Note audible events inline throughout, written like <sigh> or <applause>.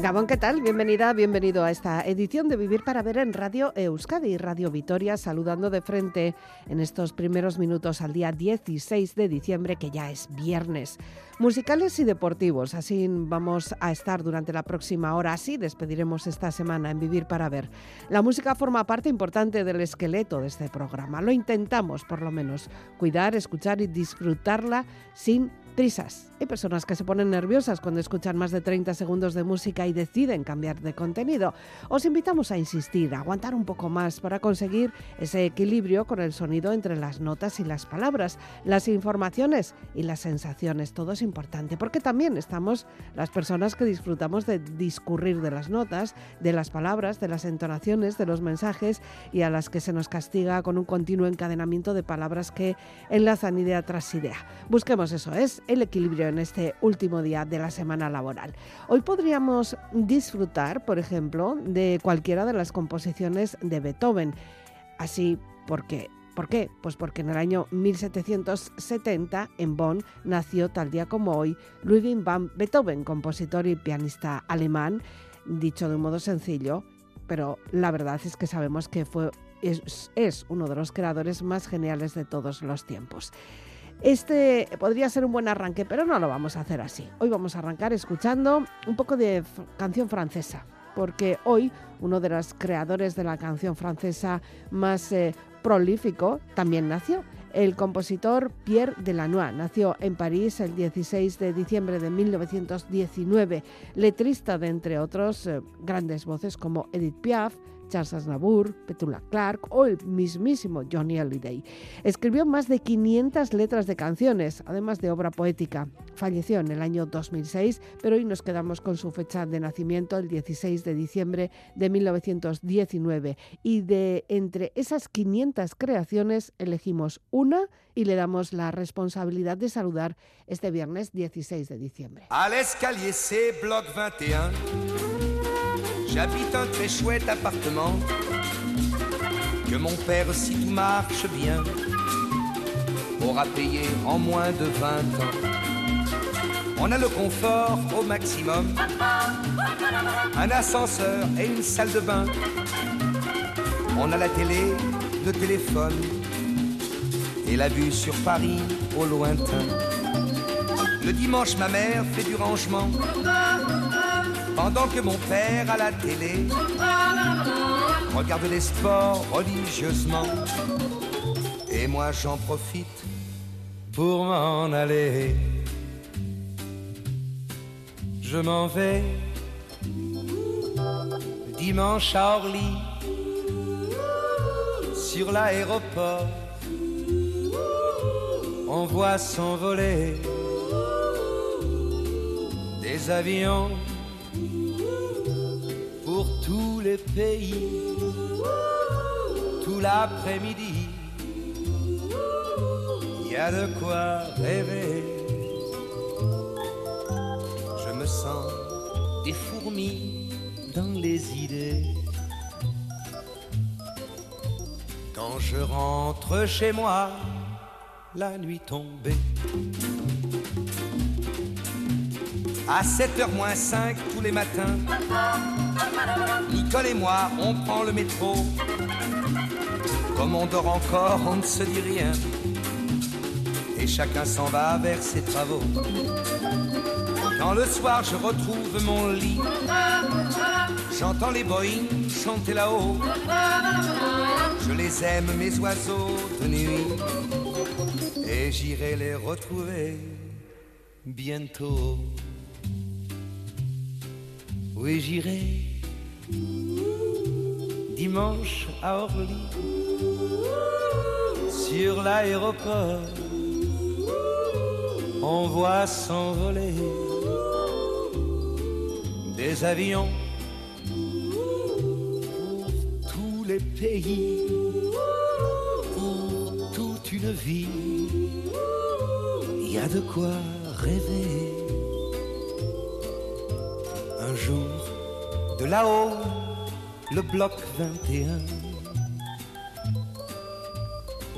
Gabón, ¿qué tal? Bienvenida, bienvenido a esta edición de Vivir para Ver en Radio Euskadi y Radio Vitoria, saludando de frente en estos primeros minutos al día 16 de diciembre, que ya es viernes. Musicales y deportivos, así vamos a estar durante la próxima hora, así despediremos esta semana en Vivir para Ver. La música forma parte importante del esqueleto de este programa, lo intentamos por lo menos, cuidar, escuchar y disfrutarla sin prisas. Hay personas que se ponen nerviosas cuando escuchan más de 30 segundos de música y deciden cambiar de contenido. Os invitamos a insistir, a aguantar un poco más para conseguir ese equilibrio con el sonido entre las notas y las palabras, las informaciones y las sensaciones. Todo es importante porque también estamos las personas que disfrutamos de discurrir de las notas, de las palabras, de las entonaciones, de los mensajes y a las que se nos castiga con un continuo encadenamiento de palabras que enlazan idea tras idea. Busquemos eso, es el equilibrio en este último día de la semana laboral. Hoy podríamos disfrutar, por ejemplo, de cualquiera de las composiciones de Beethoven. Así, porque ¿Por qué? Pues porque en el año 1770 en Bonn nació tal día como hoy Ludwig van Beethoven, compositor y pianista alemán, dicho de un modo sencillo, pero la verdad es que sabemos que fue, es, es uno de los creadores más geniales de todos los tiempos. Este podría ser un buen arranque, pero no lo vamos a hacer así. Hoy vamos a arrancar escuchando un poco de canción francesa, porque hoy uno de los creadores de la canción francesa más eh, prolífico también nació. El compositor Pierre Delanois nació en París el 16 de diciembre de 1919, letrista de entre otros eh, grandes voces como Edith Piaf, Charles Aznavour, Petula Clark o el mismísimo Johnny Hallyday. Escribió más de 500 letras de canciones, además de obra poética. Falleció en el año 2006, pero hoy nos quedamos con su fecha de nacimiento, el 16 de diciembre de 1919. Y de entre esas 500 creaciones elegimos una y le damos la responsabilidad de saludar este viernes 16 de diciembre. Al escalier bloc 21. J'habite un très chouette appartement que mon père, si tout marche bien, aura payé en moins de 20 ans. On a le confort au maximum, un ascenseur et une salle de bain. On a la télé, le téléphone et la vue sur Paris au lointain. Le dimanche, ma mère fait du rangement pendant que mon père à la télé regarde les sports religieusement. Et moi j'en profite pour m'en aller. Je m'en vais dimanche à Orly sur l'aéroport. On voit s'envoler des avions tous les pays, tout l'après-midi. Il y a de quoi rêver. Je me sens des fourmis dans les idées. Quand je rentre chez moi, la nuit tombée. À 7h moins 5 tous les matins Nicole et moi, on prend le métro. Comme on dort encore, on ne se dit rien. Et chacun s'en va vers ses travaux. Quand le soir je retrouve mon lit, j'entends les Boeing chanter là-haut. Je les aime, mes oiseaux de nuit, et j'irai les retrouver bientôt. Oui, j'irai dimanche à Orly sur l'aéroport. On voit s'envoler des avions pour tous les pays, pour toute une vie. Il y a de quoi rêver. De là-haut, le bloc 21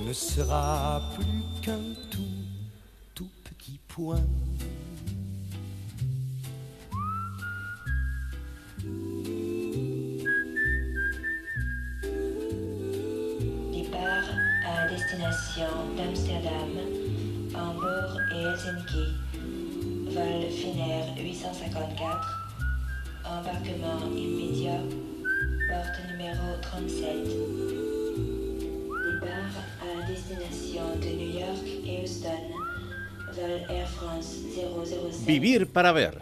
ne sera plus qu'un tout, tout petit point. Départ à destination d'Amsterdam, Hambourg et Helsinki. Vol Finnair 854. Embarquement immédiat. Porte numéro 37. Départ à destination de New York et Houston. Vol Air France 007. Vivir para ver.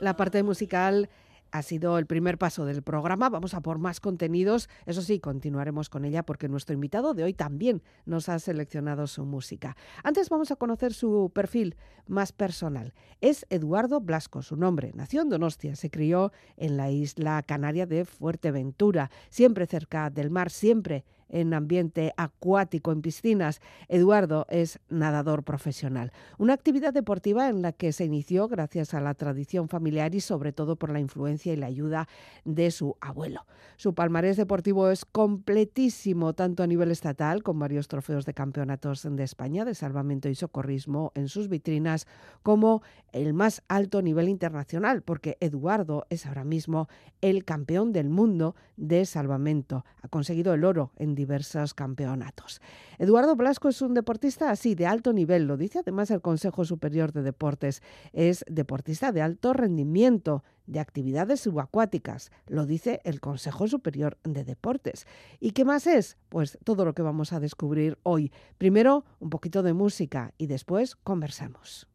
La parte musical ha sido el primer paso del programa. Vamos a por más contenidos. Eso sí, continuaremos con ella porque nuestro invitado de hoy también nos ha seleccionado su música. Antes vamos a conocer su perfil más personal. Es Eduardo Blasco, su nombre. Nació en Donostia, se crió en la isla canaria de Fuerteventura, siempre cerca del mar, siempre en ambiente acuático, en piscinas. Eduardo es nadador profesional, una actividad deportiva en la que se inició gracias a la tradición familiar y sobre todo por la influencia y la ayuda de su abuelo. Su palmarés deportivo es completísimo, tanto a nivel estatal, con varios trofeos de campeonatos de España de salvamento y socorrismo en sus vitrinas, como el más alto nivel internacional, porque Eduardo es ahora mismo el campeón del mundo de salvamento. Ha conseguido el oro en diversos campeonatos. Eduardo Blasco es un deportista así, de alto nivel, lo dice además el Consejo Superior de Deportes. Es deportista de alto rendimiento, de actividades subacuáticas, lo dice el Consejo Superior de Deportes. ¿Y qué más es? Pues todo lo que vamos a descubrir hoy. Primero, un poquito de música y después conversamos.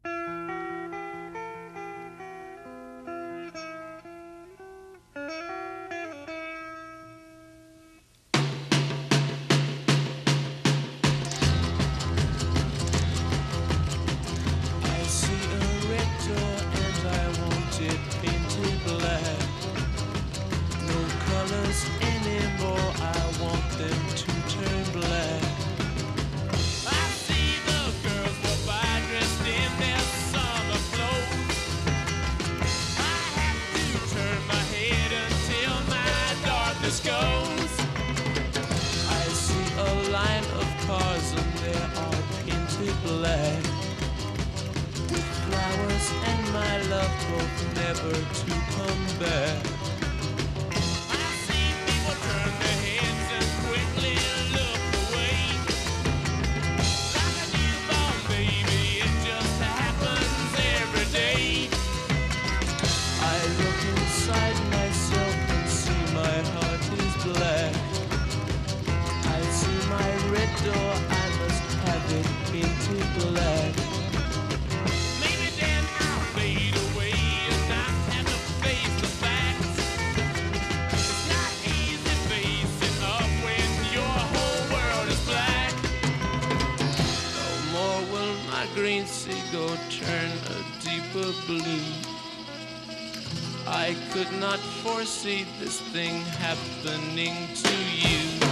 Foresee this thing happening to you.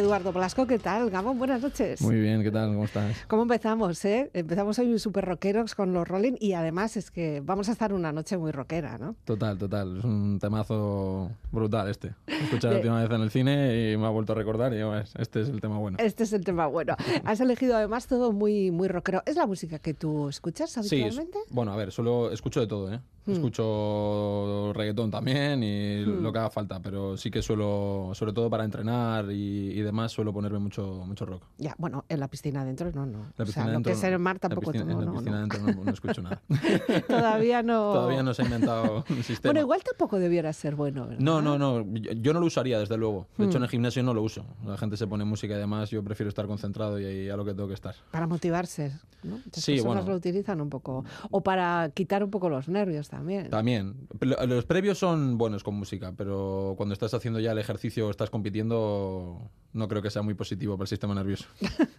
Eduardo Blasco, ¿qué tal? Gabón, buenas noches. Muy bien, ¿qué tal? ¿Cómo estás? ¿Cómo empezamos, eh? Empezamos hoy súper rockeros con los Rolling y además es que vamos a estar una noche muy rockera, ¿no? Total, total. Es un temazo brutal este. Lo he escuchado De- la última vez en el cine y me ha vuelto a recordar y digo, "Es- este es el tema bueno. Este es el tema bueno. <laughs> Has elegido además todo muy, muy rockero. ¿Es la música que tú escuchas Sí, es- habitualmente? bueno, a ver, solo escucho de todo, ¿eh? Hmm. Escucho reggaetón también y lo que haga falta, pero sí que suelo, sobre todo para entrenar y, y demás, suelo ponerme mucho, mucho rock. Ya, bueno, en la piscina adentro no, no. La o sea, piscina lo dentro que es no. en el mar La tampoco piscina- no, En la piscina no. dentro no, no escucho nada. <laughs> Todavía no. Todavía no se ha inventado <laughs> un sistema. Bueno, igual tampoco debiera ser bueno, ¿verdad? No, no, no. Yo, no lo usaría, desde luego. De hecho, Hmm. en el gimnasio no lo uso. La gente se pone música y demás. Yo prefiero estar concentrado y ahí a lo que tengo que estar. Para motivarse, ¿no? Muchas Sí, personas bueno. lo utilizan un poco. O para quitar un poco los nervios también. También. Lo- Los previos son buenos con música, pero cuando estás haciendo ya el ejercicio o estás compitiendo, no creo que sea muy positivo para el sistema nervioso. <laughs>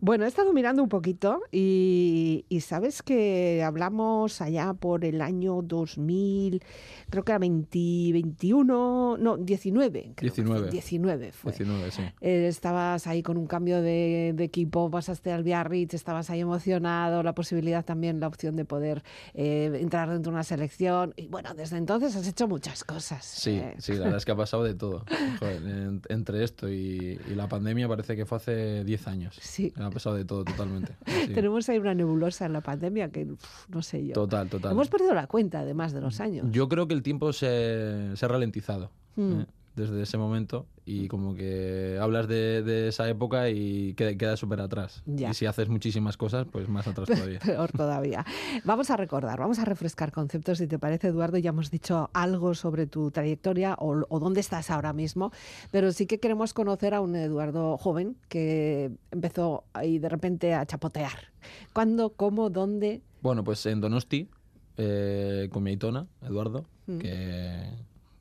Bueno, he estado mirando un poquito y, y sabes que hablamos allá por el año 2000, creo que era 20, 21, no, 19. creo que fue, 19. 19 fue. 19, sí. Eh, estabas ahí con un cambio de, de equipo, pasaste al Biarritz, estabas ahí emocionado, la posibilidad también, la opción de poder eh, entrar dentro de una selección. Y bueno, desde entonces has hecho muchas cosas. Sí, eh. sí, la verdad es que ha pasado de todo. Joder, en- entre esto y, y la pandemia parece que fue hace 10 años. Sí. Ha pasado de todo totalmente. Sí. Tenemos ahí una nebulosa en la pandemia que uf, no sé yo. Total, total. Hemos perdido la cuenta, además de los años. Yo creo que el tiempo se, se ha ralentizado Mm. ¿eh? Desde ese momento y como que hablas de, de esa época y queda, queda súper atrás. Ya. Y si haces muchísimas cosas, pues más atrás todavía. <laughs> Peor todavía. Vamos a recordar, vamos a refrescar conceptos, si te parece, Eduardo. Ya hemos dicho algo sobre tu trayectoria o, o dónde estás ahora mismo, pero sí que queremos conocer a un Eduardo joven que empezó ahí de repente a chapotear. ¿Cuándo, cómo, dónde? Bueno, pues en Donosti, eh, con mi aitona, Eduardo, Mm. que,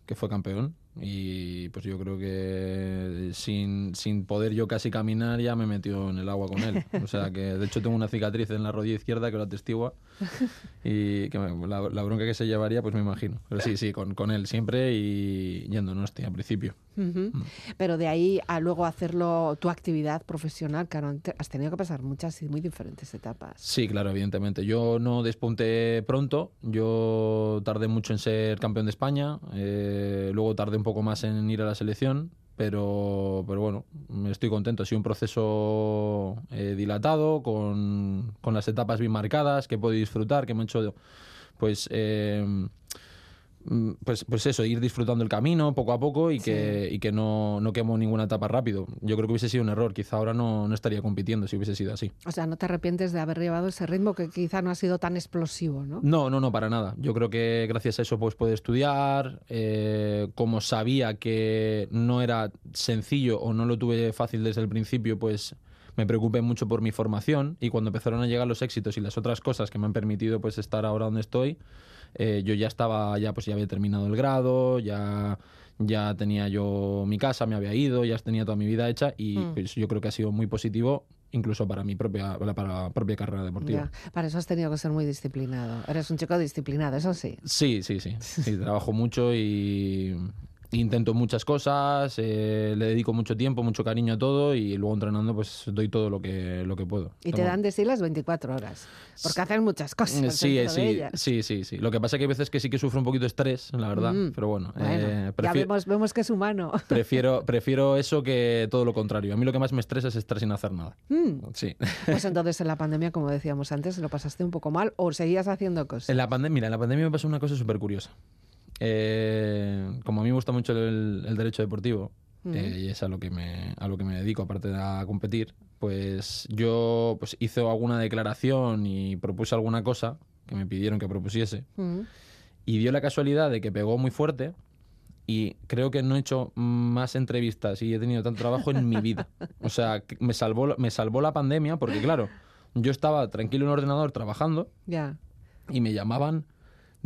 que fue campeón. Y pues yo creo que sin, sin poder yo casi caminar ya me metió en el agua con él. O sea que de hecho tengo una cicatriz en la rodilla izquierda que lo atestigua. <laughs> Y que me- la, la bronca que se llevaría, pues me imagino. Pero sí, sí, con, con él siempre y yendo Donosti al principio. Ujú. Mm. Pero de ahí a luego hacerlo tu actividad profesional, claro, has tenido que pasar muchas y muy diferentes etapas. Sí, claro, evidentemente. Yo no despunté pronto, yo tardé mucho en ser campeón de España, eh, luego tardé un poco más en ir a la selección, pero, pero bueno, estoy contento. Ha sido un proceso eh, dilatado, con, con las etapas bien marcadas, que he podido disfrutar, que me han hecho, pues... eh, pues, pues eso, ir disfrutando el camino poco a poco y que, y que no, no quemo ninguna etapa rápido. Yo creo que hubiese sido un error, quizá ahora no, no estaría compitiendo si hubiese sido así. O sea, no te arrepientes de haber llevado ese ritmo que quizá no ha sido tan explosivo, ¿no? No, no, no, para nada. Yo creo que gracias a eso pues puede estudiar. eh, como sabía que no era sencillo o no lo tuve fácil desde el principio, pues me preocupé mucho por mi formación y cuando empezaron a llegar los éxitos y las otras cosas que me han permitido pues estar ahora donde estoy, eh, yo ya estaba, ya pues ya había terminado el grado, ya ya tenía yo mi casa, me había ido, ya tenía toda mi vida hecha y Mm. pues yo creo que ha sido muy positivo incluso para mi propia para la propia carrera deportiva. Ya, para eso has tenido que ser muy disciplinado. Eres un chico disciplinado, eso sí. Sí, sí, sí. Sí, trabajo mucho y intento muchas cosas, eh, le dedico mucho tiempo, mucho cariño a todo y luego entrenando pues doy todo lo que, lo que puedo. Y te dan de sí las 24 horas. Porque hacen muchas cosas. Sí, dentro de sí, sí, sí, sí. Lo que pasa es que hay veces que sí que sufro un poquito de estrés, la verdad, Mm. pero bueno, Bueno, eh, ya vemos, vemos que es humano. <laughs> prefiero, prefiero eso que todo lo contrario. A mí lo que más me estresa es estar sin hacer nada. Mm, Sí. Pues <laughs> entonces en la pandemia, como decíamos antes, lo pasaste un poco mal o seguías haciendo cosas. En la pandemia, mira, en la pandemia me pasó una cosa súper curiosa. Eh, como a mí me gusta mucho el, el derecho deportivo, eh, y es a lo que me a lo que me dedico aparte de a competir pues yo pues hice alguna declaración y propuse alguna cosa que me pidieron que propusiese. Y dio la casualidad de que pegó muy fuerte y creo que no he hecho más entrevistas y he tenido tanto trabajo en mi vida. O sea me salvó me salvó la pandemia porque claro yo estaba tranquilo en el ordenador trabajando y me llamaban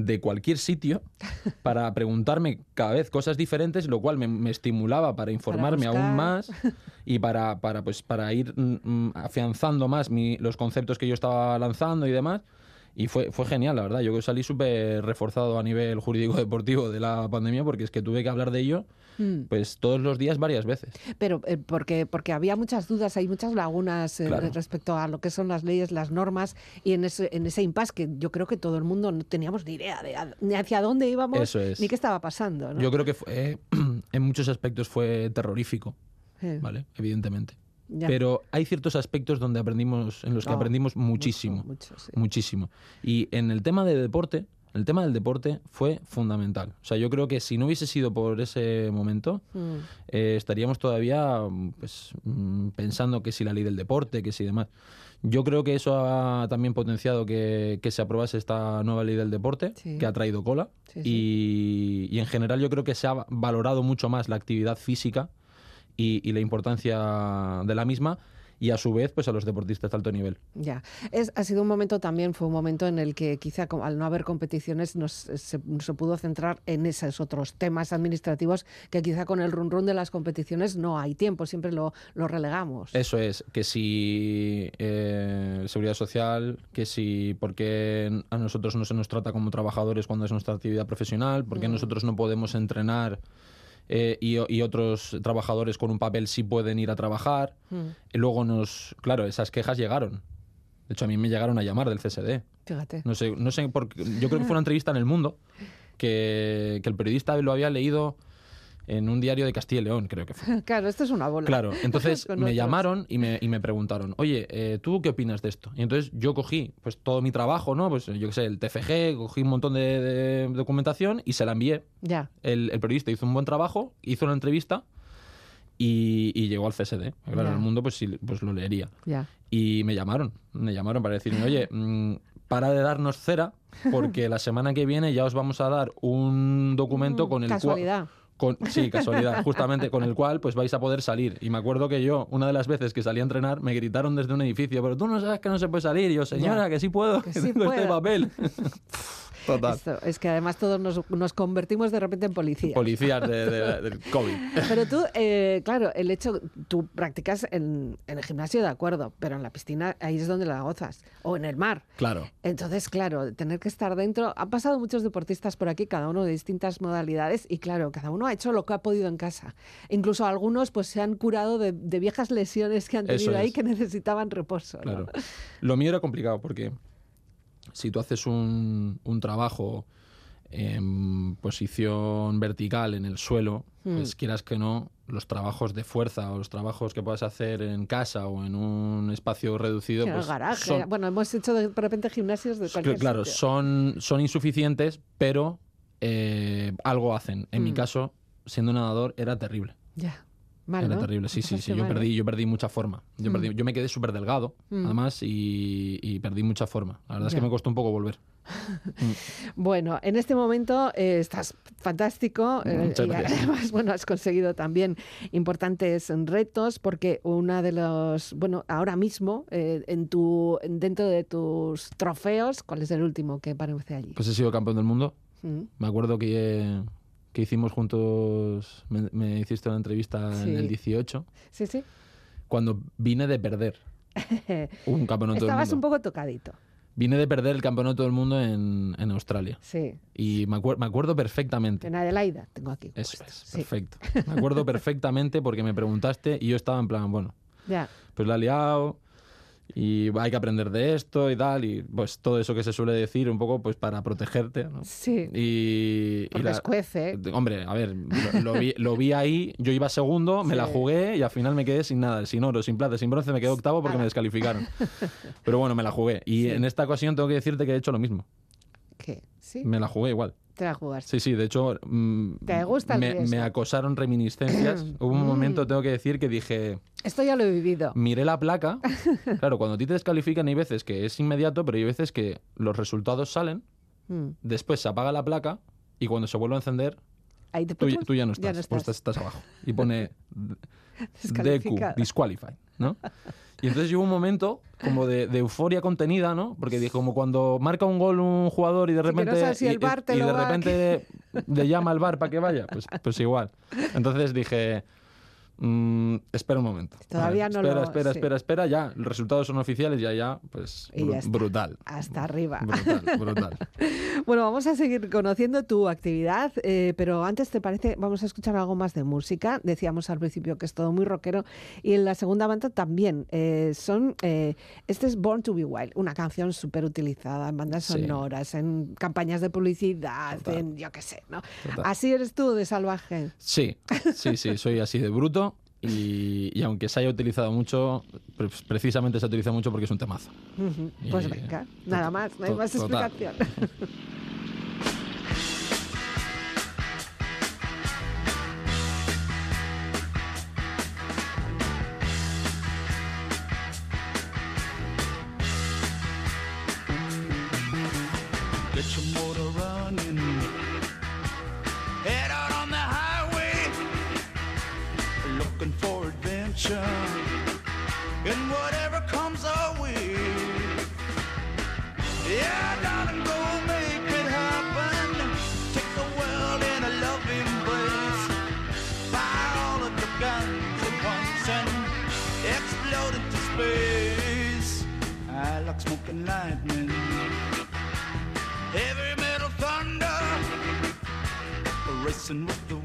de cualquier sitio <laughs> para preguntarme cada vez cosas diferentes, lo cual me, me estimulaba para informarme aún más <laughs> y para, para, pues, para ir mm, mm, afianzando más mi- los conceptos que yo estaba lanzando y demás. Y fue, fue genial, la verdad. Yo salí súper reforzado a nivel jurídico deportivo de la pandemia porque es que tuve que hablar de ello Mm. pues todos los días varias veces. Pero eh, porque, porque había muchas dudas, hay muchas lagunas eh, Claro. respecto a lo que son las leyes, las normas, y en ese, en ese impasse que yo creo que todo el mundo no teníamos ni idea de a- ni hacia dónde íbamos, Eso es. ni qué estaba pasando. ¿no? Yo creo que fue, <clears throat> en muchos aspectos fue terrorífico, Eh, ¿vale? Evidentemente. Ya. Pero hay ciertos aspectos donde aprendimos, en los que No, aprendimos muchísimo. mucho, sí. Muchísimo. Y en el tema de deporte, el tema del deporte fue fundamental. O sea, yo creo que si no hubiese sido por ese momento, Mm. eh, estaríamos todavía pues, mm, pensando que si la ley del deporte, que si demás. Yo creo que eso ha también potenciado que, que se aprobase esta nueva ley del deporte, Sí. que ha traído cola. Sí, y, y en general yo creo que se ha valorado mucho más la actividad física y, y la importancia de la misma y a su vez pues a los deportistas de alto nivel. Ya, es, ha sido un momento también, fue un momento en el que quizá al no haber competiciones nos, se, se pudo centrar en esos otros temas administrativos que quizá con el run run de las competiciones no hay tiempo, siempre lo, lo relegamos. Eso es, que si eh, seguridad social, que si por qué a nosotros no se nos trata como trabajadores cuando es nuestra actividad profesional, por qué nosotros no podemos entrenar eh, y, y otros trabajadores con un papel sí pueden ir a trabajar. Y luego nos, claro, esas quejas llegaron. De hecho, a mí me llegaron a llamar del CSD. Fíjate. No sé, no sé por qué- Yo creo que fue una entrevista en El Mundo que, que el periodista lo había leído en un diario de Castilla y León, creo que fue. <laughs> Claro, esto es una bola. Claro, <laughs> entonces me otros. llamaron y me, y me preguntaron, oye, eh, ¿tú qué opinas de esto? Y entonces yo cogí pues todo mi trabajo, ¿no? Pues yo qué sé, el TFG, cogí un montón de, de documentación y se la envié. Ya, El, el periodista hizo un buen trabajo, hizo una entrevista y, y llegó al CSD. Claro, Ya. el mundo pues, sí, pues lo leería. ya. Y me llamaron, me llamaron para decirme, oye, <laughs> mm, para de darnos cera, porque la semana que viene ya os vamos a dar un documento Mm, con el cual... Con, sí, casualidad, justamente, con el cual pues vais a poder salir. Y me acuerdo que yo, una de las veces que salí a entrenar, me gritaron desde un edificio, pero tú no sabes que no se puede salir. Y yo, señora, Ya. que sí puedo, Que que, sí tengo este puedo. papel. <laughs> <laughs> Total. Esto, es que además todos nos, nos convertimos de repente en policías. Policías de- de- del COVID. <laughs> Pero tú, eh, claro, el hecho, tú practicas en, en el gimnasio, de acuerdo, pero en la piscina ahí es donde la gozas, o en el mar. Claro. Entonces, claro, tener que estar dentro. Han pasado muchos deportistas por aquí, cada uno de distintas modalidades, y claro, cada uno ha hecho lo que ha podido en casa. Incluso algunos pues se han curado de, de viejas lesiones que han Eso tenido ahí es. que necesitaban reposo. ¿no? Claro. Lo mío era complicado porque si tú haces un, un trabajo en posición vertical en el suelo, Hmm. pues quieras que no, los trabajos de fuerza o los trabajos que puedas hacer en casa o en un espacio reducido, Sí, en el pues garaje. son- Bueno, hemos hecho de, repente gimnasios de cualquier claro, sitio. son, son insuficientes, pero eh, algo hacen. En mi Mm. caso, siendo nadador, era terrible. Ya. Mal, Era ¿no? terrible, sí, sí, sí. Yo mal, ¿eh? perdí, yo perdí mucha forma. Yo, Mm. perdí, yo me quedé súper delgado, Mm. además, y, y perdí mucha forma. La verdad es que me costó un poco volver. <laughs> Bueno, en este momento eh, estás fantástico eh, y además, <laughs> bueno, has conseguido también importantes retos porque una de los, bueno, ahora mismo eh, en tu dentro de tus trofeos, ¿cuál es el último que aparece allí? Pues he sido campeón del mundo. Mm, Me acuerdo que, que hicimos juntos, me, me hiciste una entrevista Sí. en el 18, Sí, sí. cuando vine de perder <laughs> un campeonato del Estabas mundo. un poco tocadito. Vine de perder el campeonato del mundo en, en Australia. Sí. Y me, acuer- me acuerdo perfectamente. En Adelaida tengo aquí. Eso es, Sí, perfecto. <laughs> Me acuerdo perfectamente porque me preguntaste y yo estaba en plan, bueno, ya. pues la he liado y hay que aprender de esto y tal, y pues todo eso que se suele decir un poco pues para protegerte, ¿no? Sí. Y, la- escuece. Hombre, a ver, lo, lo vi, lo vi ahí, yo iba segundo, me la jugué y al final me quedé sin nada, sin oro, sin plata, sin bronce, me quedé octavo porque me descalificaron. Pero bueno, me la jugué. Y Sí. en esta ocasión tengo que decirte que he hecho lo mismo. ¿Qué? Sí. Me la jugué igual. Te la jugaste. Sí, sí, de hecho, mm, ¿Te gusta el me, riesgo? me acosaron reminiscencias. <clears throat> Hubo un Mm. momento, tengo que decir, que dije, Esto ya lo he vivido. miré la placa. <laughs> Claro, cuando a ti te descalifican hay veces que es inmediato, pero hay veces que los resultados salen, Mm. después se apaga la placa y cuando se vuelve a encender, Ahí te tú, ya no estás, Ya no pues estás. estás, estás abajo. Y pone <laughs> <laughs> DQ, disqualified, ¿no? Y entonces hubo un momento como de, de euforia contenida, ¿no? Porque dije, como cuando marca un gol un jugador y de no repente, sabes si el y- de repente le llama al bar para que vaya, pues, pues igual. Entonces dije, Mm, espera un momento. Todavía no espera, lo- Espera, sí. espera, espera, ya. Los resultados son oficiales, ya, ya, pues Y ya brutal. Hasta arriba. Brutal, brutal. <laughs> Bueno, vamos a seguir conociendo tu actividad, eh, pero antes, ¿te parece? Vamos a escuchar algo más de música. Decíamos al principio que es todo muy rockero y en la segunda banda también. eh, son, eh, este es Born to Be Wild, una canción súper utilizada en bandas Sí. sonoras, en campañas de publicidad, Total. en yo qué sé, ¿no? Total. Así eres tú de salvaje. Sí, sí, sí, soy así de bruto y, y aunque se haya utilizado mucho, pre- precisamente se utiliza mucho porque es un temazo. Pues venga, nada más, no hay más explicación. <laughs> adventure. And whatever comes our way. Yeah, darling, go make it happen. Take the world in a love embrace. Fire all of your guns at once and explode into space. I like smoking lightning heavy metal thunder racing with the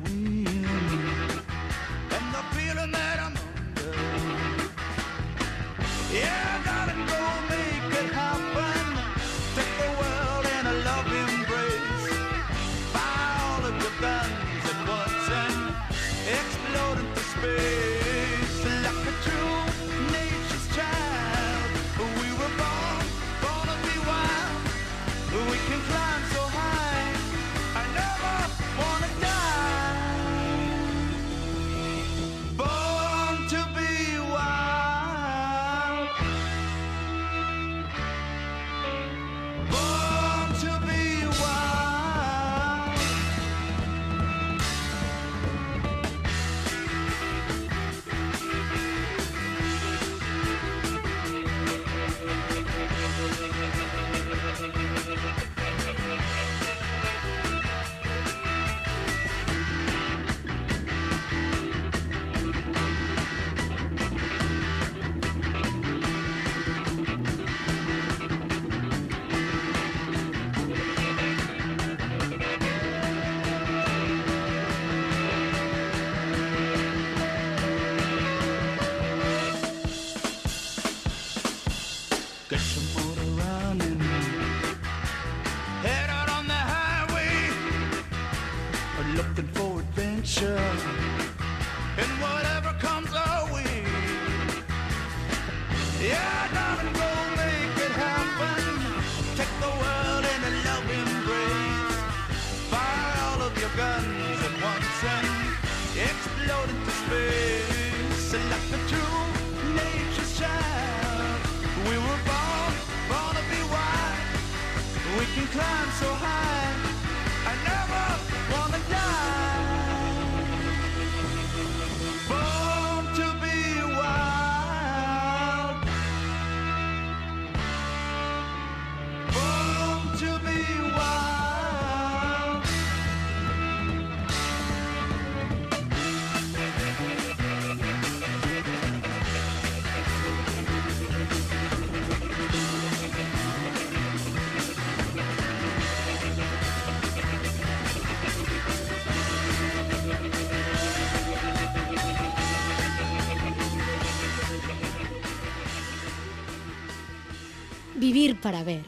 Vivir para ver.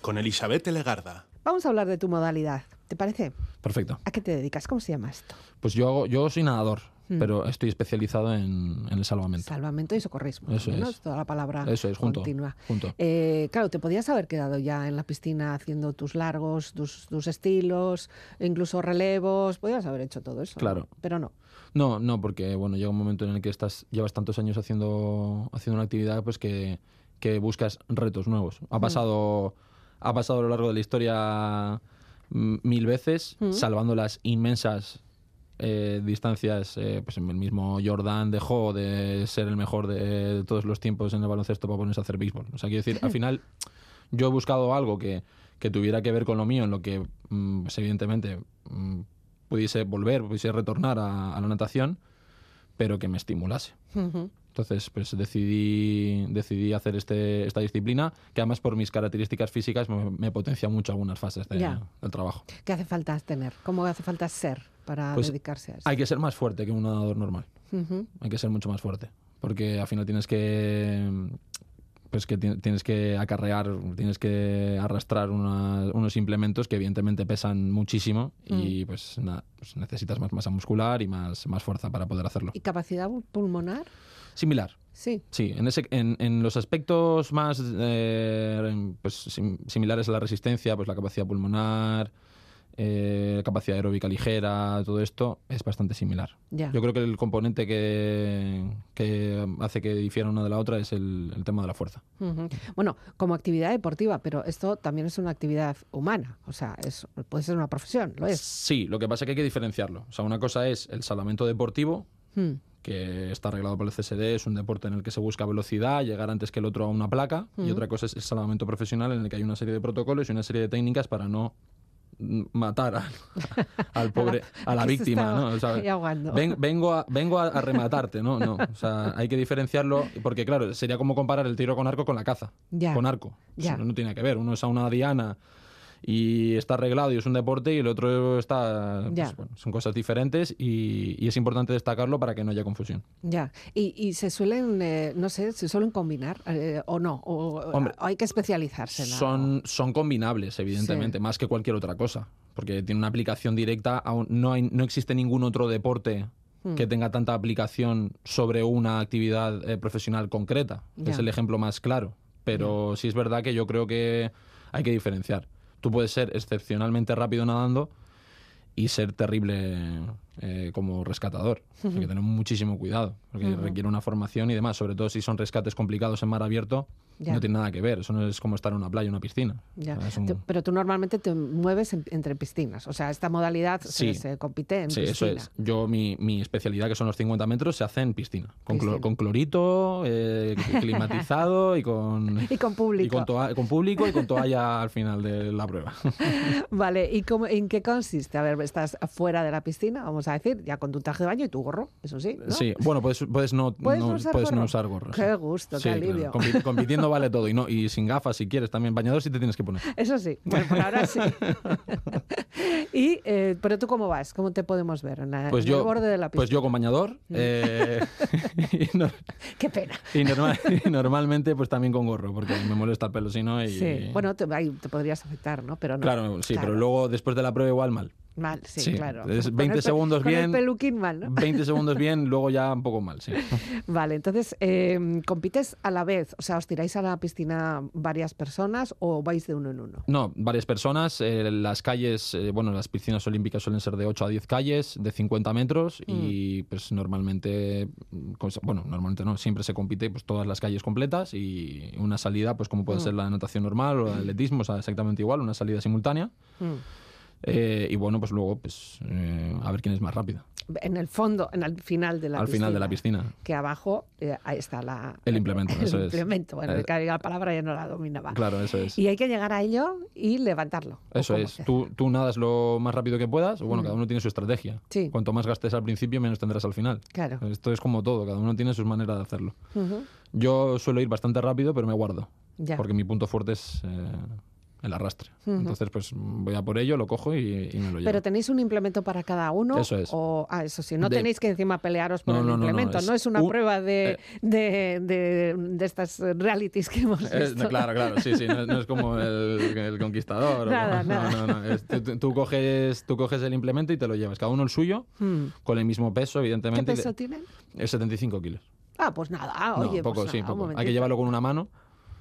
Con Elizabeth Legarda. Vamos a hablar de tu modalidad, ¿te parece? Perfecto. ¿A qué te dedicas? ¿Cómo se llama esto? Pues yo, hago, yo soy nadador, Mm. pero estoy especializado en, en el salvamento. Salvamento y socorrismo. Eso ¿no? es. toda la palabra Eso es, junto. continua. junto. Eh, claro, te podías haber quedado ya en la piscina haciendo tus largos, tus, tus estilos, incluso relevos, podías haber hecho todo eso. ¿no? Claro. Pero no. No, no, porque bueno, llega un momento en el que estás, llevas tantos años haciendo, haciendo una actividad pues que, que buscas retos nuevos. Ha pasado, ha pasado a lo largo de la historia mm, mil veces, Mm. salvando las inmensas eh, distancias, eh, pues el mismo Jordan dejó de ser el mejor de todos los tiempos en el baloncesto para ponerse a hacer béisbol. O sea, quiero decir, al <laughs> final yo he buscado algo que, que tuviera que ver con lo mío, en lo que, mm, pues, evidentemente, mm, pudiese volver, pudiese retornar a, a la natación, pero que me estimulase. Entonces, pues decidí, decidí hacer este, esta disciplina, que además por mis características físicas me, me potencia mucho algunas fases de- del trabajo. ¿Qué hace falta tener? ¿Cómo hace falta ser para Pues, dedicarse a eso? Hay que ser más fuerte que un nadador normal. Hay que ser mucho más fuerte. Porque al final tienes que. Pues que ti- tienes que acarrear, tienes que arrastrar una- unos implementos que evidentemente pesan muchísimo y pues nada, pues necesitas más masa muscular y más, más fuerza para poder hacerlo. ¿Y capacidad pulmonar? Similar, Sí. Sí, en, ese, en, en los aspectos más eh, pues, sim- similares a la resistencia, pues la capacidad pulmonar, eh, capacidad aeróbica ligera, todo esto es bastante similar. Ya. Yo creo que el componente que, que hace que difiera una de la otra es el, el tema de la fuerza. Bueno, como actividad deportiva, pero esto también es una actividad humana, o sea, es, puede ser una profesión, lo es. Sí, lo que pasa es que hay que diferenciarlo. O sea, una cosa es el salvamento deportivo, Mm, que está arreglado por el CSD, es un deporte en el que se busca velocidad, llegar antes que el otro a una placa, y otra cosa es el salvamento profesional en el que hay una serie de protocolos y una serie de técnicas para no matar al <laughs> pobre, a la víctima, ¿no? O sea, ven- vengo a, vengo a, rematarte, ¿no? No, o sea, hay que diferenciarlo porque, claro, sería como comparar el tiro con arco con la caza, Ya. con arco. Ya. Eso no tiene que ver, uno es a una diana y está arreglado y es un deporte y el otro está... pues, bueno, son cosas diferentes y, y es importante destacarlo para que no haya confusión. Ya, y, y se suelen, eh, no sé, se suelen combinar eh, o no, o, Hombre, hay que especializarse? Son, son combinables, evidentemente, Sí. más que cualquier otra cosa, porque tiene una aplicación directa. a un- no, hay, no existe ningún otro deporte Hmm. que tenga tanta aplicación sobre una actividad eh, profesional concreta. Ya. Es el ejemplo más claro. Pero sí es verdad que yo creo que hay que diferenciar. Tú puedes ser excepcionalmente rápido nadando y ser terrible eh, como rescatador. <laughs> Hay que tener muchísimo cuidado, porque requiere una formación y demás, sobre todo si son rescates complicados en mar abierto, Ya. no tiene nada que ver. Eso no es como estar en una playa o una piscina. Ya. O sea, es un- Tú- Pero tú normalmente te mueves en- entre piscinas, o sea, esta modalidad se- Sí. se, compite en Sí, piscina. eso es. Yo, mi, mi especialidad, que son los 50 metros, se hace en piscina. Con, clo- Piscina. con clorito, eh, <laughs> climatizado y con, Y con público. y con, con público y con toalla al final de la prueba. <laughs> Vale, ¿y cómo- en qué consiste? A ver, estás fuera de la piscina, vamos a decir, ya con tu traje de baño y tu gorro, eso sí, ¿no? Sí, bueno, puedes, puedes, no, ¿Puedes no, usar puedes no gorro? usar gorro. Qué sí. gusto, qué claro. alivio. Compi- compitiendo <laughs> vale todo. Y, no, y sin gafas, si quieres, también bañador sí te tienes que poner. Eso sí, <laughs> bueno, por ahora sí. <laughs> y, eh, pero tú cómo vas, ¿cómo te podemos ver en, la, Pues en el yo, borde de la piscina? pues yo con bañador. eh, <laughs> y, no- Qué pena. y normal- y normalmente pues también con gorro, porque me molesta el pelo si no. Y, Sí, bueno, te, ahí te podrías afectar, ¿no? Pero no. Claro, sí, Claro. pero luego después de la prueba igual mal. Mal, sí, Sí, claro. es Con 20 el pe- segundos con bien. el peluquín mal, ¿no? 20 segundos <laughs> bien, luego ya un poco mal, sí. <laughs> Vale, entonces, eh, ¿compites a la vez? O sea, ¿os tiráis a la piscina varias personas o vais de uno en uno? No, varias personas. eh, las calles, eh, bueno, las piscinas olímpicas suelen ser de 8 a 10 calles, de 50 metros y pues normalmente, mm, cos- bueno, normalmente no, siempre se compite pues todas las calles completas y una salida, pues como puede ser la natación normal o el atletismo, o sea, exactamente igual, una salida simultánea. Mm. Eh, y bueno, pues luego, pues eh, a ver quién es más rápido. En el fondo, en el final de la Al piscina. final de la piscina. Que abajo eh, ahí está la, El implemento, el eso es. implemento. Bueno, Eh, que la palabra ya no la dominaba. Claro, eso es. Y hay que llegar a ello y levantarlo. ¿o Eso es. Tú, tú nadas lo más rápido que puedas. Bueno, cada uno tiene su estrategia. Mm. Sí. Cuanto más gastes al principio, menos tendrás al final. Claro. Esto es como todo. Cada uno tiene sus maneras de hacerlo. Ujú. Yo suelo ir bastante rápido, pero me guardo. Ya. Porque mi punto fuerte es eh, el arrastre. Entonces, pues voy a por ello, lo cojo y, y me lo llevo. Pero tenéis un implemento para cada uno. Eso es. O, ah, eso sí, no De- tenéis que encima pelearos por No, el no, no, no, implemento. No es, es una un- prueba de, eh. de, de, de estas realities que hemos Es- visto. claro, claro, sí, sí, no, es como el, el conquistador. Nada, <laughs> nada. No, no, no. es- tú, coges, tú coges el implemento y te lo llevas. Cada uno el suyo, Hmm. con el mismo peso, ¿Qué evidentemente. de- peso tienen? Es 75 kilos. Ah, pues nada, oye, poco, pues sí, nada, un poco. Hay que llevarlo con una mano.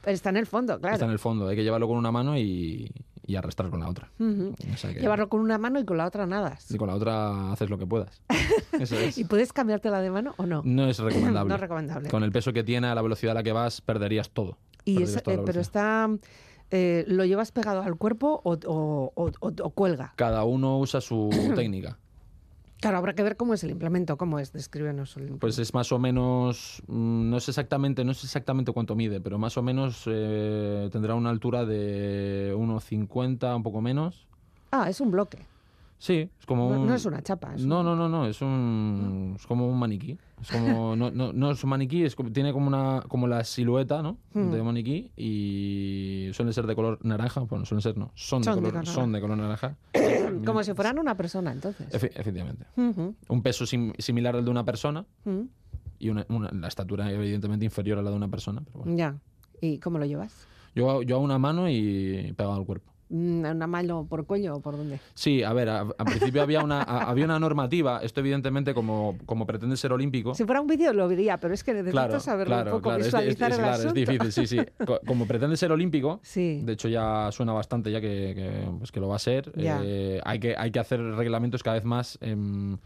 Está en el fondo, claro. Está en el fondo. Hay que llevarlo con una mano y, y arrastrar con la otra. Ujú. O sea que- Llevarlo con una mano y con la otra nadas. Y con la otra haces lo que puedas. <laughs> Eso es. ¿Y puedes cambiártela de mano o no? No es recomendable. <laughs> No es recomendable. Con el peso que tiene, a la velocidad a la que vas, perderías todo. Y Perderías eh, pero está. eh, ¿Lo llevas pegado al cuerpo o, o- o- o- o cuelga? Cada uno usa su <coughs> técnica. Claro, habrá que ver cómo es el implemento, cómo es, descríbenos el. Pues es más o menos, mm, no sé exactamente, no sé exactamente cuánto mide, pero más o menos eh, tendrá una altura de 1,50, un poco menos. Ah, es un bloque. Sí, es como No, un... no es una chapa. es No, un- no, no, no, es un es como un maniquí. Es como no, no, no es un maniquí, es como- tiene como una como la silueta, ¿no? Hmm. De maniquí y suelen ser de color naranja, bueno, suelen ser no, son, Son de de color son de color naranja. <coughs> Como si fueran una persona, entonces. Efe- efectivamente. Un peso sim- similar al de una persona ujú. y una, una- la estatura evidentemente inferior a la de una persona, pero bueno. Ya. ¿Y cómo lo llevas? Yo, yo a una mano y pegado al cuerpo. Mm, ¿Una mano por cuello o por dónde? Sí, a ver, al principio había una, a- había una normativa, esto evidentemente como, como pretende ser olímpico. Si fuera un vídeo lo vería, pero es que necesito Claro, saberlo claro, un poco, claro, es, visualizar es- es- el claro, es difícil, sí, sí. <laughs> Co- Como pretende ser olímpico, Sí. de hecho ya suena bastante ya que, que, pues que lo va a ser, eh, hay, que, hay que hacer reglamentos cada vez más em,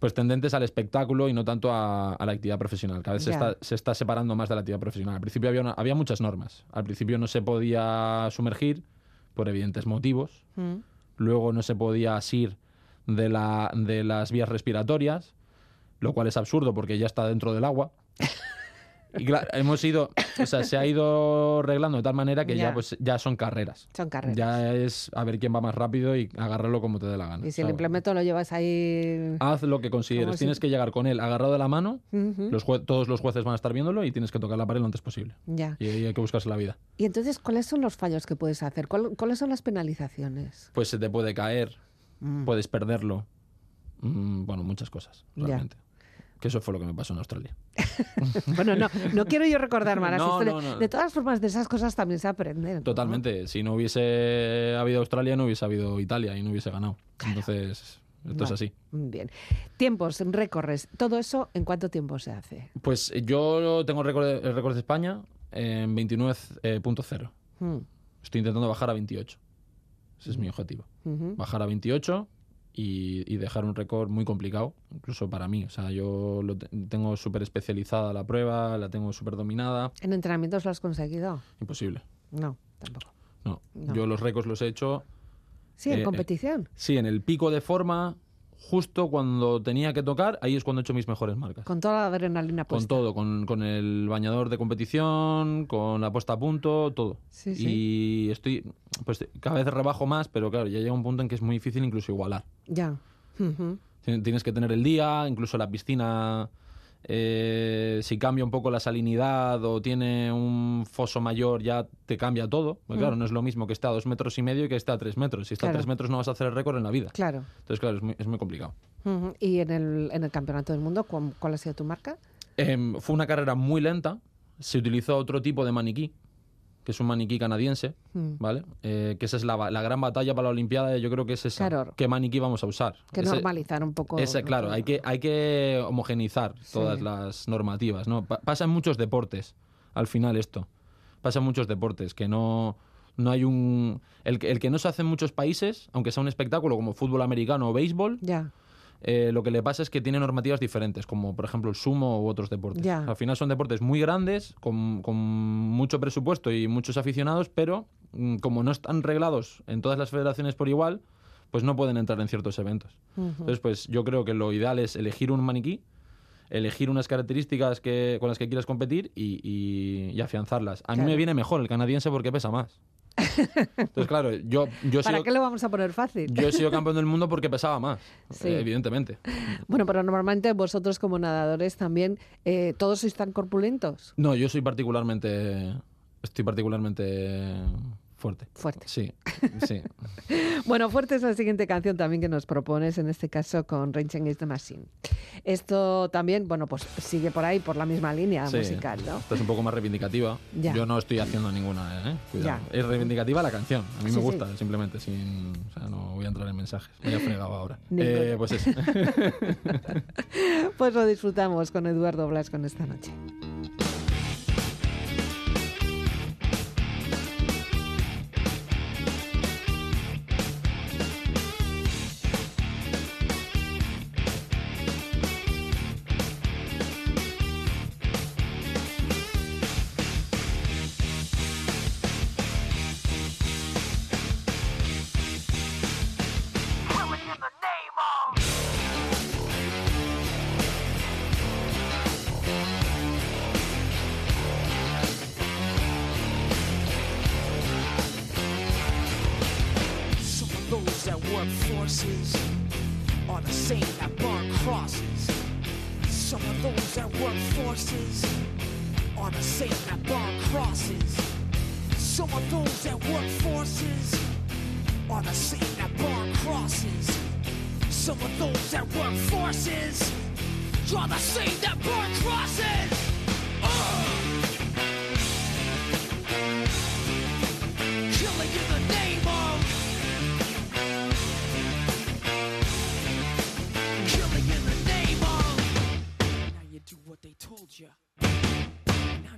pues tendentes al espectáculo y no tanto a, a la actividad profesional. Cada vez se está, se está separando más de la actividad profesional. Al principio había, una- había muchas normas. Al principio no se podía sumergir por evidentes motivos. Mm. Luego no se podía asir de, la, de las vías respiratorias, lo cual es absurdo porque ya está dentro del agua. <laughs> Y claro, hemos ido, o sea, se ha ido arreglando de tal manera que ya, Ya. pues, ya son carreras. Son carreras. Ya es a ver quién va más rápido y agarrarlo como te dé la gana. Y si el implemento lo llevas ahí... Haz lo que consideres. si- Tienes que llegar con él agarrado de la mano. Los jue- todos los jueces van a estar viéndolo y tienes que tocar la pared lo antes posible. Ya. Y ahí hay que buscarse la vida. Y entonces, ¿cuáles son los fallos que puedes hacer? ¿Cuál- ¿Cuáles son las penalizaciones? Pues se te puede caer, Mm. puedes perderlo. Mm, bueno, muchas cosas, Ya. Que eso fue lo que me pasó en Australia. <laughs> Bueno, no, no quiero yo recordar malas No, historias. no, no. De todas formas, de esas cosas también se aprende. ¿no? Totalmente. Si no hubiese habido Australia, no hubiese habido Italia y no hubiese ganado. Entonces, esto es así. Bien. Tiempos, récords. ¿Todo eso en cuánto tiempo se hace? Pues yo tengo el récord de, el récord de España en 29.0. Mm, Estoy intentando bajar a 28. Ese es mi objetivo. Bajar a 28 y, y dejar un récord muy complicado, incluso para mí. O sea, yo lo te- tengo súper especializada la prueba, la tengo súper dominada. ¿En entrenamientos lo has conseguido? Imposible. No, tampoco. No. No. Yo los récords los he hecho, Sí, en Eh, eh, competición. sí, en el pico de forma, justo cuando tenía que tocar, ahí es cuando he hecho mis mejores marcas. Con toda la adrenalina Con puesta. todo, con, con el bañador de competición, con la puesta a punto, todo. Sí, sí. Y estoy, pues cada vez rebajo más, pero claro, ya llega un punto en que es muy difícil incluso igualar. Ya. Tienes que tener el día, incluso la piscina, eh, si cambia un poco la salinidad o tiene un foso mayor, ya te cambia todo. Porque, Claro, no es lo mismo que esté a dos metros y medio que esté a tres metros. Si está Mm. Claro. a tres metros no vas a hacer el récord en la vida. Claro. Entonces, claro, es muy, es muy complicado. ¿Y en el, en el campeonato del mundo cuál, cuál ha sido tu marca? Em, fue una carrera muy lenta. Se utilizó otro tipo de maniquí, que es un maniquí canadiense, Mm. ¿vale? Eh, que esa es la, gran batalla para la Olimpiada. Yo creo que es esa. Claro. ¿Qué maniquí vamos a usar? Que Ese- normalizar un poco. Ese, claro, hay que, hay que homogenizar todas las normativas. ¿no? Pa- pasa en muchos deportes, al final esto. Pasa en muchos deportes, que no, no hay un... El, que- el que no se hace en muchos países, aunque sea un espectáculo como fútbol americano o béisbol, Ya. Eh, lo que le pasa es que tiene normativas diferentes, como por ejemplo el sumo u otros deportes. Ya. Al final son deportes muy grandes, con, con mucho presupuesto y muchos aficionados, pero mm, como no están reglados en todas las federaciones por igual, pues no pueden entrar en ciertos eventos. Entonces, pues yo creo que lo ideal es elegir un maniquí, elegir unas características que, con las que quieras competir y, y- y afianzarlas. A mí me viene mejor el canadiense porque pesa más. Entonces, claro, yo, yo, ¿Para sido, qué lo vamos a poner fácil? yo he sido campeón del mundo porque pesaba más, Sí. eh, evidentemente. Bueno, pero normalmente vosotros como nadadores también, eh, ¿todos sois tan corpulentos? No, yo soy particularmente. Estoy particularmente fuerte. Fuerte. Sí, sí. <laughs> Bueno, fuerte es la siguiente canción también que nos propones, en este caso con Rage Against the Machine. Esto también, bueno, pues sigue por ahí, por la misma línea Sí. musical, ¿no? Esta es un poco más reivindicativa. Ya. Yo no estoy haciendo ninguna, ¿eh? Cuidado. Ya. Es reivindicativa la canción. A mí Sí, me sí. gusta, simplemente. Sin, o sea, no voy a entrar en mensajes. Me he fregado ahora. Eh, pues eso. <laughs> Pues lo disfrutamos con Eduardo Blas con esta noche.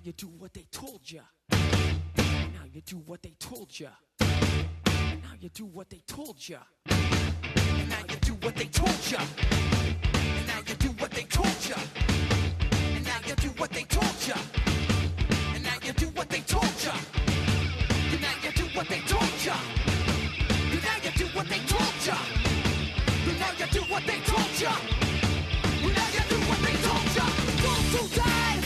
you do what they told ya. Now you do what they told ya. Now you do what they told ya. Now you do what they told ya. Now you do what they told ya. Now you do what they told ya. Now you do what they told ya. Now you do what they told ya. Now you do what they told ya. Now you do what they told ya. Now you do what they told ya. Go to die.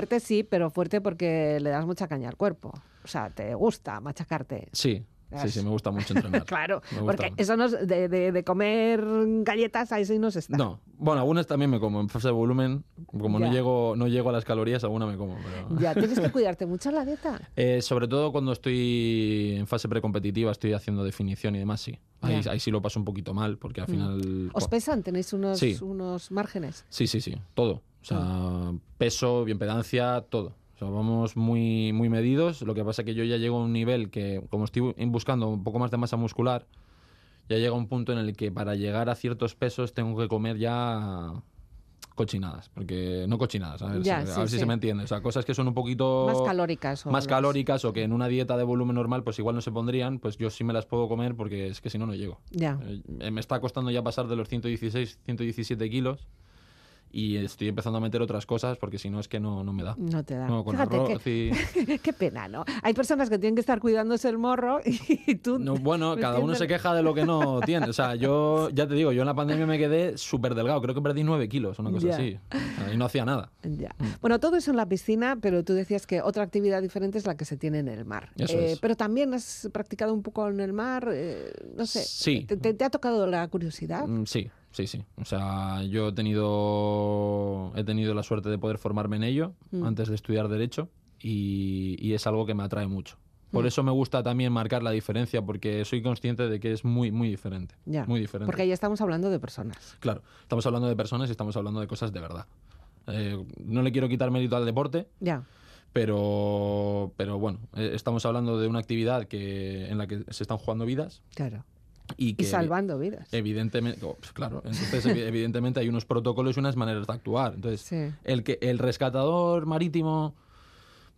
fuerte sí, pero fuerte porque le das mucha caña al cuerpo. O sea, te gusta machacarte. Sí, Sí, sí, me gusta mucho entrenar. <laughs> claro, porque eso nos, de, de, de, comer galletas, ahí sí nos está. No, bueno, algunas también me como, en fase de volumen, como no llego, no llego a las calorías, alguna me como. Pero... Ya, <laughs> tienes que cuidarte mucho la dieta. Eh, sobre todo cuando estoy en fase precompetitiva, estoy haciendo definición y demás, sí. Ahí, ahí, sí lo paso un poquito mal, porque al mm. final... ¿Os pesan? ¿Tenéis unos, sí. unos márgenes? Sí, sí, sí, todo. O sea, peso, bioimpedancia, todo. O sea, vamos muy, muy medidos. Lo que pasa es que yo ya llego a un nivel que, como estoy buscando un poco más de masa muscular, ya llega un punto en el que para llegar a ciertos pesos tengo que comer ya cochinadas, porque no cochinadas, a ver, ya, si, sí, a ver sí. si se me entiende, o sea, cosas que son un poquito más calóricas o más calóricas o que en una dieta de volumen normal pues igual no se pondrían, pues yo sí me las puedo comer porque es que si no no llego. Ya. Eh, me está costando ya pasar de los 116, 117 kilos y estoy empezando a meter otras cosas porque si no es que no, no me da. No te da. No, con Fíjate arroz y- <laughs> Qué pena, ¿no? Hay personas que tienen que estar cuidándose el morro <laughs> y tú... No, bueno, cada uno se queja de lo que no <laughs> tiene. O sea, yo ya te digo, yo en la pandemia me quedé súper delgado. Creo que perdí 9 kilos, una cosa Ya. así. Y no hacía nada. Ya. Mm. Bueno, todo eso en la piscina, pero tú decías que otra actividad diferente es la que se tiene en el mar. Eso Eh, es. Pero también has practicado un poco en el mar, eh, no sé. Sí. ¿Te, te- te ha tocado la curiosidad? Mm, Sí, sí, sí. O sea, yo he tenido, he tenido la suerte de poder formarme en ello Mm. antes de estudiar Derecho y, y es algo que me atrae mucho. Por Mm. eso me gusta también marcar la diferencia, porque soy consciente de que es muy, muy diferente. Ya. Muy diferente. Porque ahí estamos hablando de personas. Claro, estamos hablando de personas y estamos hablando de cosas de verdad. Eh, no le quiero quitar mérito al deporte, Ya. pero, pero bueno, eh, estamos hablando de una actividad que, en la que se están jugando vidas Claro. Y que Y salvando vidas. evidentemente, oh, pues claro, entonces evi- <laughs> evidentemente hay unos protocolos y unas maneras de actuar. Entonces, Sí. el que el rescatador marítimo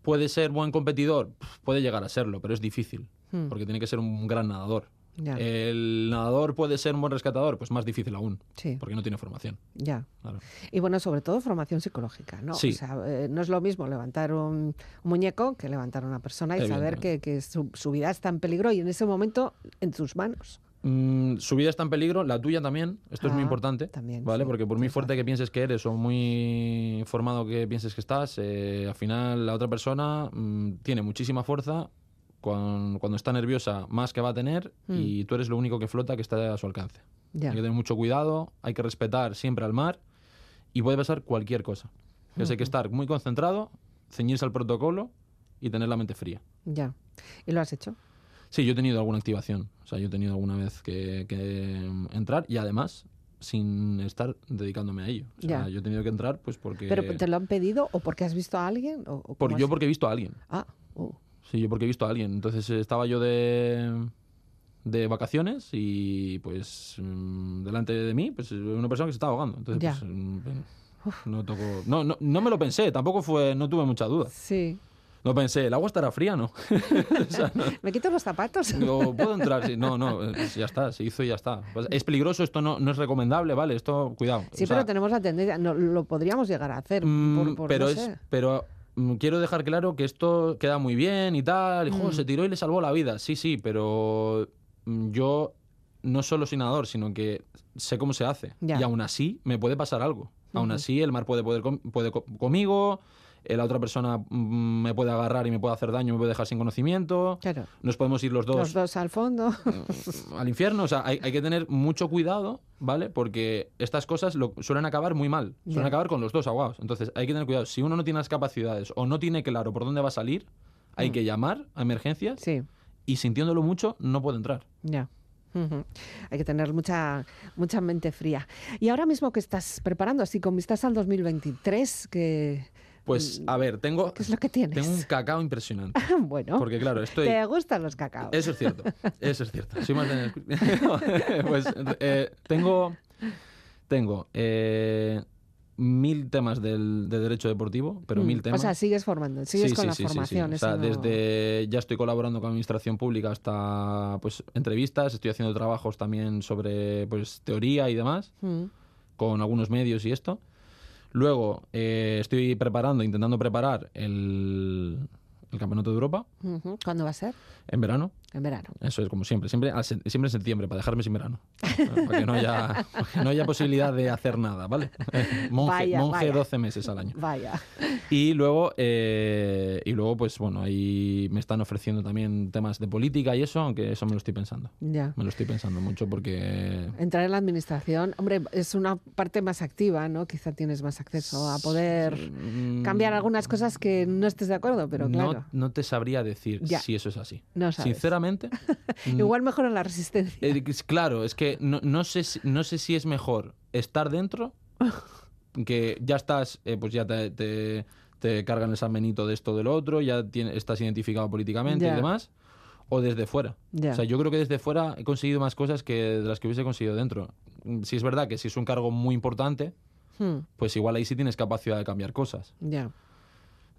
puede ser buen competidor, puede llegar a serlo, pero es difícil, Hmm. porque tiene que ser un gran nadador. Ya. El nadador puede ser un buen rescatador, pues más difícil aún, Sí. porque no tiene formación. Ya. Claro. Y bueno, sobre todo formación psicológica, ¿no? Sí. O sea, eh, no es lo mismo levantar un, un muñeco que levantar a una persona y saber que, que su, su vida está en peligro y en ese momento en tus manos. Mm, su vida está en peligro, la tuya también. Esto es muy Ah, importante. también, ¿Vale? sí, Porque por muy fuerte que pienses que eres o muy formado que pienses que estás, eh, al final la otra persona mm, tiene muchísima fuerza. Cuando, cuando está nerviosa, más que va a tener, y tú eres lo único que flota que está a su alcance. Ya. Hay que tener mucho cuidado, hay que respetar siempre al mar y puede pasar cualquier cosa. Entonces hay que estar muy concentrado, ceñirse al protocolo y tener la mente fría. Ya. ¿Y lo has hecho? Sí, yo he tenido alguna activación. O sea, yo he tenido alguna vez que, que, mm, entrar y además sin estar dedicándome a ello. O sea, Ya. yo he tenido que entrar pues porque... ¿Pero te lo han pedido o porque has visto a alguien? O, o por- yo porque he visto a alguien. Ah, uh, Sí, yo porque he visto a alguien. Entonces eh, estaba yo de, de vacaciones y pues mm, delante de mí pues una persona que se estaba ahogando. Entonces Ya. pues, mm, no tocó... No, no, no me lo pensé, tampoco fue... No tuve mucha duda. sí. No pensé, ¿el agua estará fría? No. <laughs> O sea, no. ¿Me quito los zapatos? No, ¿Puedo <laughs> entrar? Sí, No, no, eh, pues ya está, se hizo y ya está. Pues es peligroso, esto no, no es recomendable, ¿vale? Esto, cuidado. Sí, O sea, pero tenemos la tendencia, no, lo podríamos llegar a hacer. mm, por, por, pero no es, sé. pero mm, quiero dejar claro que esto queda muy bien y tal. Y, jo, Mm. se tiró y le salvó la vida. Sí, sí, pero mm, yo no solo soy nadador, sino que sé cómo se hace. Ya. Y aún así me puede pasar algo. Aún Ujú. así el mar puede poder com- puede co- conmigo. Eh, La otra persona mm, me puede agarrar y me puede hacer daño, me puede dejar sin conocimiento. Claro. Nos podemos ir los dos Los dos al fondo. al infierno. O sea, hay, hay que tener mucho cuidado, ¿vale? Porque estas cosas lo, suelen acabar muy mal. Suelen acabar con los dos ahogados. Entonces, hay que tener cuidado. Si uno no tiene las capacidades o no tiene claro por dónde va a salir, hay Mm. que llamar a emergencias Sí, y sintiéndolo mucho, no puede entrar. ya. Ujú. Hay que tener mucha, mucha mente fría. Y ahora mismo que estás preparando, así con vistas al 2023, que, Pues, a ver, tengo, ¿qué es lo que tienes? tengo un cacao impresionante. <laughs> bueno, Porque, claro, estoy... te gustan los cacaos. Eso es cierto, eso es cierto. Soy más de... <laughs> pues eh, tengo, tengo eh, mil temas del, de derecho deportivo, pero Mm, mil temas. O sea, sigues formando, sigues Sí, con sí, la sí, formación. O sea, no- desde ya estoy colaborando con administración pública hasta pues entrevistas, estoy haciendo trabajos también sobre pues teoría y demás Mm, con algunos medios y esto. Luego eh, estoy preparando, intentando preparar el, el campeonato de Europa. ¿Cuándo va a ser? en verano. En verano. Eso es como siempre, siempre, siempre en septiembre, para dejarme sin verano. Para que no haya, para que no haya posibilidad de hacer nada, ¿vale? <laughs> Monje, Vaya, monje vaya. 12 meses al año. Vaya. Y luego, eh, y luego, pues bueno, ahí me están ofreciendo también temas de política y eso, aunque eso me lo estoy pensando. Ya. Me lo estoy pensando mucho porque... Entrar en la administración, hombre, es una parte más activa, ¿no? Quizá tienes más acceso a poder mm, cambiar algunas cosas que no estés de acuerdo, pero claro, no, no te sabría decir Ya. si eso es así. no sabes. Sinceramente, <laughs> Igual mejor en la resistencia. Eh, claro, es que no, no sé si, no sé si es mejor estar dentro, <laughs> que ya estás, eh, pues ya te, te, te cargan el San Benito de esto o del otro, ya tiene- estás identificado políticamente Ya. y demás, o desde fuera. Ya. O sea, yo creo que desde fuera he conseguido más cosas que de las que hubiese conseguido dentro. Mm, Sí es verdad que si es un cargo muy importante, Hmm, pues igual ahí sí tienes capacidad de cambiar cosas. Ya.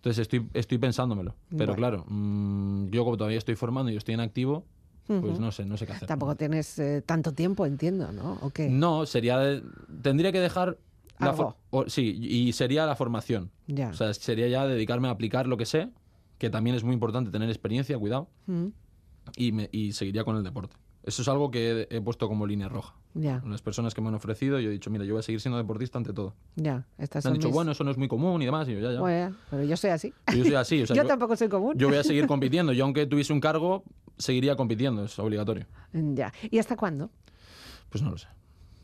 Entonces estoy, estoy pensándomelo. Pero Bueno. claro, mm, yo como todavía estoy formando y estoy en activo, pues no sé, no sé qué hacer. Tampoco tienes eh, tanto tiempo, entiendo, ¿no? ¿O qué? No, sería. de- tendría que dejar. La Algo. o- sí, y sería la formación. Ya. O sea, sería ya dedicarme a aplicar lo que sé, que también es muy importante tener experiencia, cuidado, y, me, y seguiría con el deporte. Eso es algo que he, he puesto como línea roja. ya, Las personas que me han ofrecido, yo he dicho, mira, yo voy a seguir siendo deportista ante todo. ya. Estas Me han dicho, mis- bueno, eso no es muy común y demás, y yo, ya, ya. Bueno, pero yo soy así. Yo soy así, o sea, <laughs> yo, yo, tampoco soy común. yo voy a seguir <laughs> compitiendo. Yo, aunque tuviese un cargo, seguiría compitiendo, es obligatorio. Ya. ¿Y hasta cuándo? Pues no lo sé.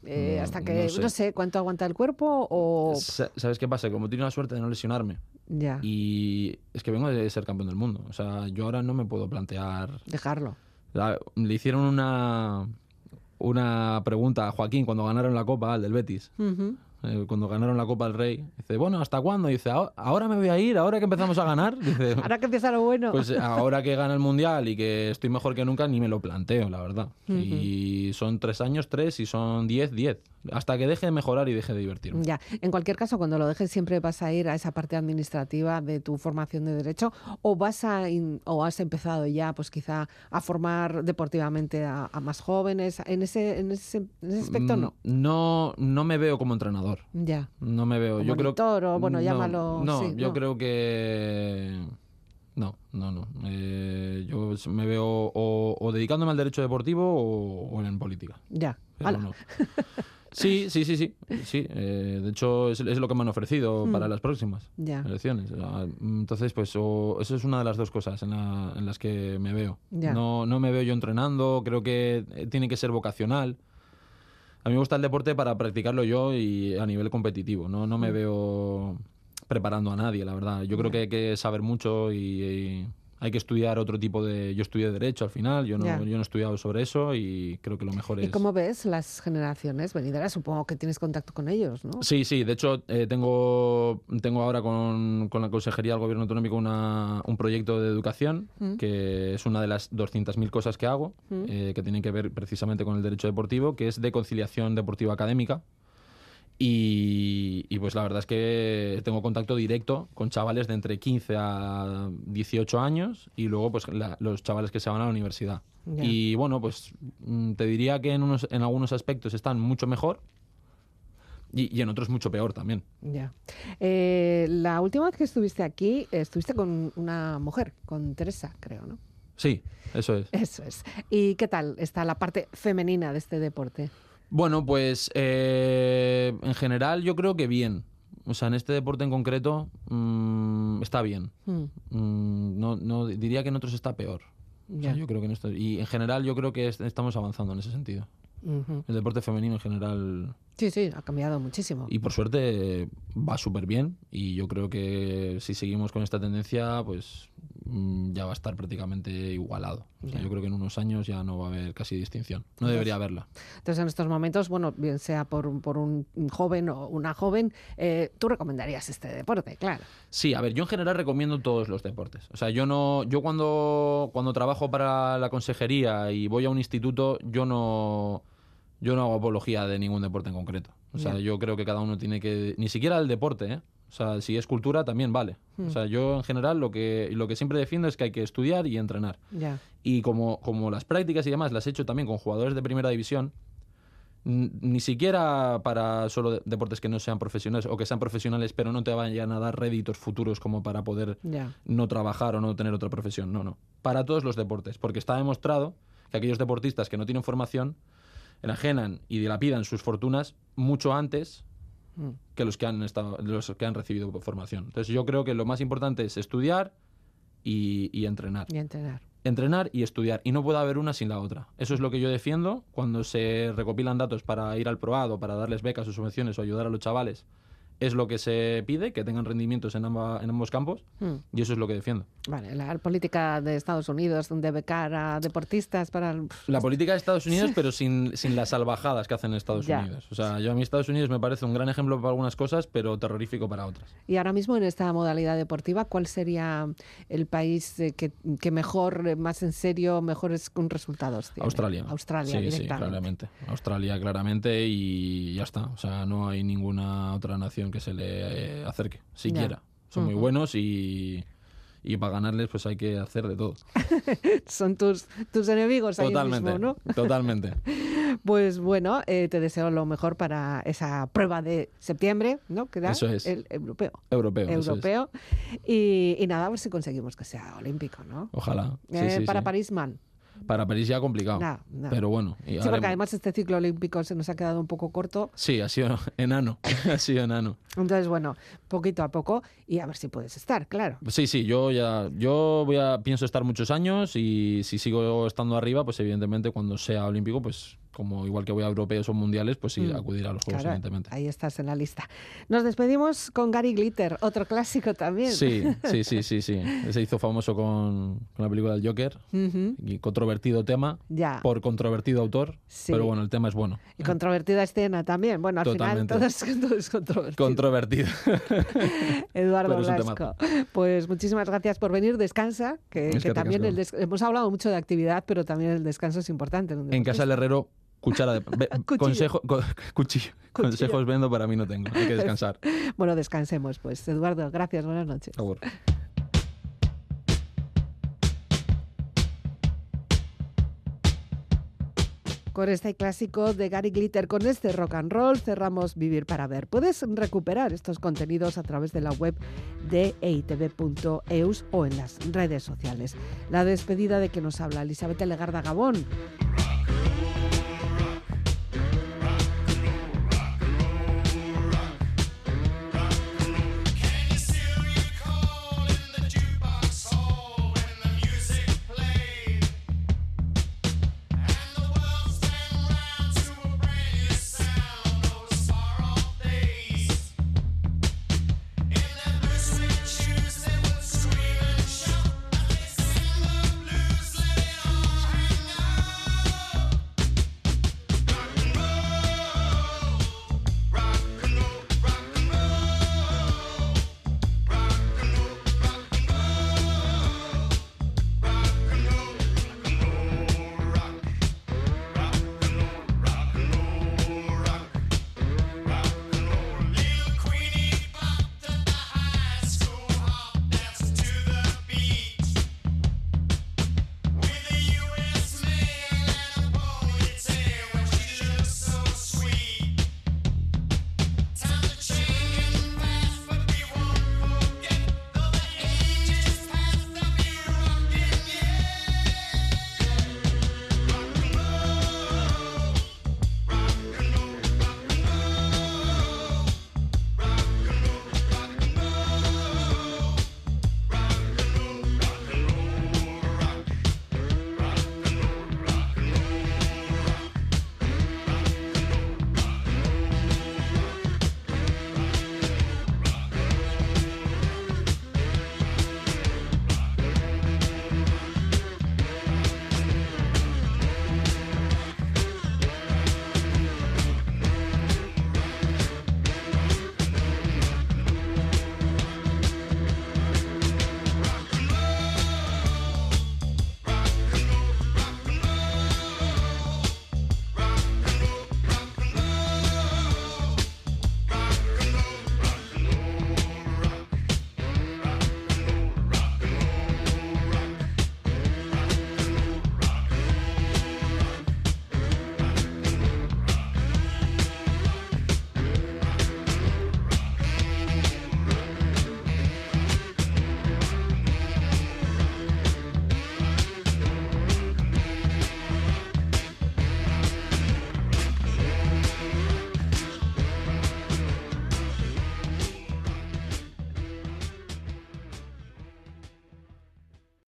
Eh, No, hasta que, no no sé. cuánto aguanta el cuerpo o... Sa- ¿Sabes qué pasa? Como tengo la suerte de no lesionarme, Ya, y es que vengo de ser campeón del mundo. O sea, yo ahora no me puedo plantear. dejarlo. La- le hicieron una, una pregunta a Joaquín cuando ganaron la Copa, al del Betis. Eh, cuando ganaron la Copa del Rey. Dice, bueno, ¿hasta cuándo? Dice, "Ahora- me voy a ir, ahora que empezamos a ganar. <laughs> Dice, Ahora que empieza lo bueno. pues ahora que gana el Mundial y que estoy mejor que nunca, ni me lo planteo, la verdad. Y son tres años, tres, y son diez, diez. Hasta que deje de mejorar y deje de divertirme. Ya, en cualquier caso, cuando lo dejes siempre vas a ir a esa parte administrativa de tu formación de derecho o vas a in- o has empezado ya, pues quizá a formar deportivamente a, a más jóvenes. En ese, en ese, en ese aspecto no. Mm, No, no me veo como entrenador. Ya. No me veo. Yo creo o, bueno, no, llámalo, No, sí, yo no. creo que no, no, no. Eh, yo me veo o, o dedicándome al derecho deportivo o, o en política. Ya. Pero no. <laughs> Sí, sí, sí, sí. sí. eh, de hecho, es, es lo que me han ofrecido para las próximas. Ya. elecciones. Ah, Entonces, pues o- eso es una de las dos cosas en, la- en las que me veo. Ya. No, no me veo yo entrenando, creo que eh, tiene que ser vocacional. A mí me gusta el deporte para practicarlo yo y a nivel competitivo. No, no me veo preparando a nadie, la verdad. Yo creo que hay que saber mucho y, y hay que estudiar otro tipo de... Yo estudié Derecho al final, yo no, yo no he estudiado sobre eso y creo que lo mejor ¿Y es... cómo ves las generaciones venideras? Supongo que tienes contacto con ellos, ¿no? Sí, sí, de hecho eh, tengo, tengo ahora con, con la Consejería del Gobierno Autonómico una- un proyecto de educación Mm. que es una de las 200.000 cosas que hago, Mm. eh, que tienen que ver precisamente con el derecho deportivo, que es de conciliación deportiva académica. Y, y, pues la verdad es que tengo contacto directo con chavales de entre 15 a 18 años y luego pues la- los chavales que se van a la universidad. Y bueno, pues mm, te diría que en, unos, en algunos aspectos están mucho mejor y, y en otros mucho peor también. Ya. Eh, la última vez que estuviste aquí, estuviste con una mujer, con Teresa, creo, ¿no? Sí, eso es. Eso es. ¿Y qué tal está la parte femenina de este deporte? Bueno, pues eh, en general yo creo que bien. O sea, en este deporte en concreto mm, está bien. Mm, Mm, no, no diría que en otros está peor. O sea, yo creo que en esto y en general yo creo que est- estamos avanzando en ese sentido. El deporte femenino en general Sí, sí, ha cambiado muchísimo. y por suerte va súper bien y yo creo que si seguimos con esta tendencia pues ya va a estar prácticamente igualado. O sea, Ya. yo creo que en unos años ya no va a haber casi distinción. No debería haberla. Entonces, en estos momentos, bueno, bien sea por, un- por un joven o una joven, eh, tú recomendarías este deporte, claro. Sí, a ver, yo en general recomiendo todos los deportes. O sea, yo no, yo cuando, cuando trabajo para la consejería y voy a un instituto, yo no, yo no hago apología de ningún deporte en concreto. O sea, Ya. yo creo que cada uno tiene que, ni siquiera el deporte, ¿eh? O sea, si es cultura también vale. O sea, yo en general lo que, lo que siempre defiendo es que hay que estudiar y entrenar. Ya. Y como, como las prácticas y demás las he hecho también con jugadores de primera división, ni siquiera para solo de- deportes que no sean profesionales o que sean profesionales pero no te vayan a dar réditos futuros como para poder Ya. no trabajar o no tener otra profesión. No, no. Para todos los deportes, porque está demostrado que aquellos deportistas que no tienen formación enajenan y dilapidan sus fortunas mucho antes Mm. que los que han estado, los que han recibido formación. Entonces yo creo que lo más importante es estudiar y, y entrenar Y entrenar. entrenar y estudiar. Y no puede haber una sin la otra. Eso es lo que yo defiendo cuando se recopilan datos para ir al probado, para darles becas o subvenciones o ayudar a los chavales es lo que se pide, que tengan rendimientos en, amba- en ambos campos, Mm. y eso es lo que defiendo. Vale, la política de Estados Unidos de becar a deportistas para... el- La política de Estados Unidos, <laughs> pero sin, sin las salvajadas que hacen Estados Ya. Unidos. O sea, yo a mí Estados Unidos me parece un gran ejemplo para algunas cosas, pero terrorífico para otras. Y ahora mismo en esta modalidad deportiva, ¿cuál sería el país eh, que, que mejor, eh, más en serio, mejores resultados tiene? Australia. Australia, sí, sí, claramente. Australia, claramente, y ya está. O sea, no hay ninguna otra nación que se le eh, acerque, siquiera. Son muy buenos y, y para ganarles pues hay que hacer de todo. <laughs> Son tus, tus enemigos ahí Totalmente, mismo, ¿no? totalmente. <laughs> Pues bueno, eh, te deseo lo mejor para esa prueba de septiembre, ¿no? Que da Eso es. el europeo. Europeo. eso es. europeo. Y, y nada, a ver si conseguimos que sea olímpico, ¿no? Ojalá. Sí, Eh, sí, para sí. París, mal. Para París ya complicado. Pero bueno. Sí, porque además este ciclo olímpico se nos ha quedado un poco corto. Sí, ha sido <laughs> enano. <laughs> ha sido enano. Entonces, bueno, poquito a poco y a ver si puedes estar, claro. Sí, sí, yo ya yo voy a pienso estar muchos años y si sigo estando arriba, pues evidentemente cuando sea olímpico, pues como igual que voy a europeos o mundiales, pues sí, Mm, acudir a los juegos Claro, evidentemente. ahí estás en la lista. Nos despedimos con Gary Glitter, otro clásico también. Sí, sí, <laughs> sí, sí, sí. Se hizo famoso con, con la película del Joker y controvertido tema Ya. por controvertido autor, Sí. pero bueno, el tema es bueno. Y controvertida escena también. Bueno, al Totalmente. final todo es, <laughs> todo es controvertido. Controvertido. <laughs> Eduardo Blasco. Pues muchísimas gracias por venir. Descansa, que, Es que que también el ricasco. des- hemos hablado mucho de actividad, pero también el descanso es importante. en casa del herrero, cuchara de <laughs> Cuchillo. consejo, co- cuchillo. Cuchillo. Consejos vendo para mí no tengo. Hay que descansar. <laughs> Bueno, descansemos, pues. Eduardo, gracias. Buenas noches. Por favor. Con este clásico de Gary Glitter, con este rock and roll, cerramos Vivir para Ver. Puedes recuperar estos contenidos a través de la web de eitv.eus o en las redes sociales. La despedida de que nos habla Elizabeth Legarda Gabón.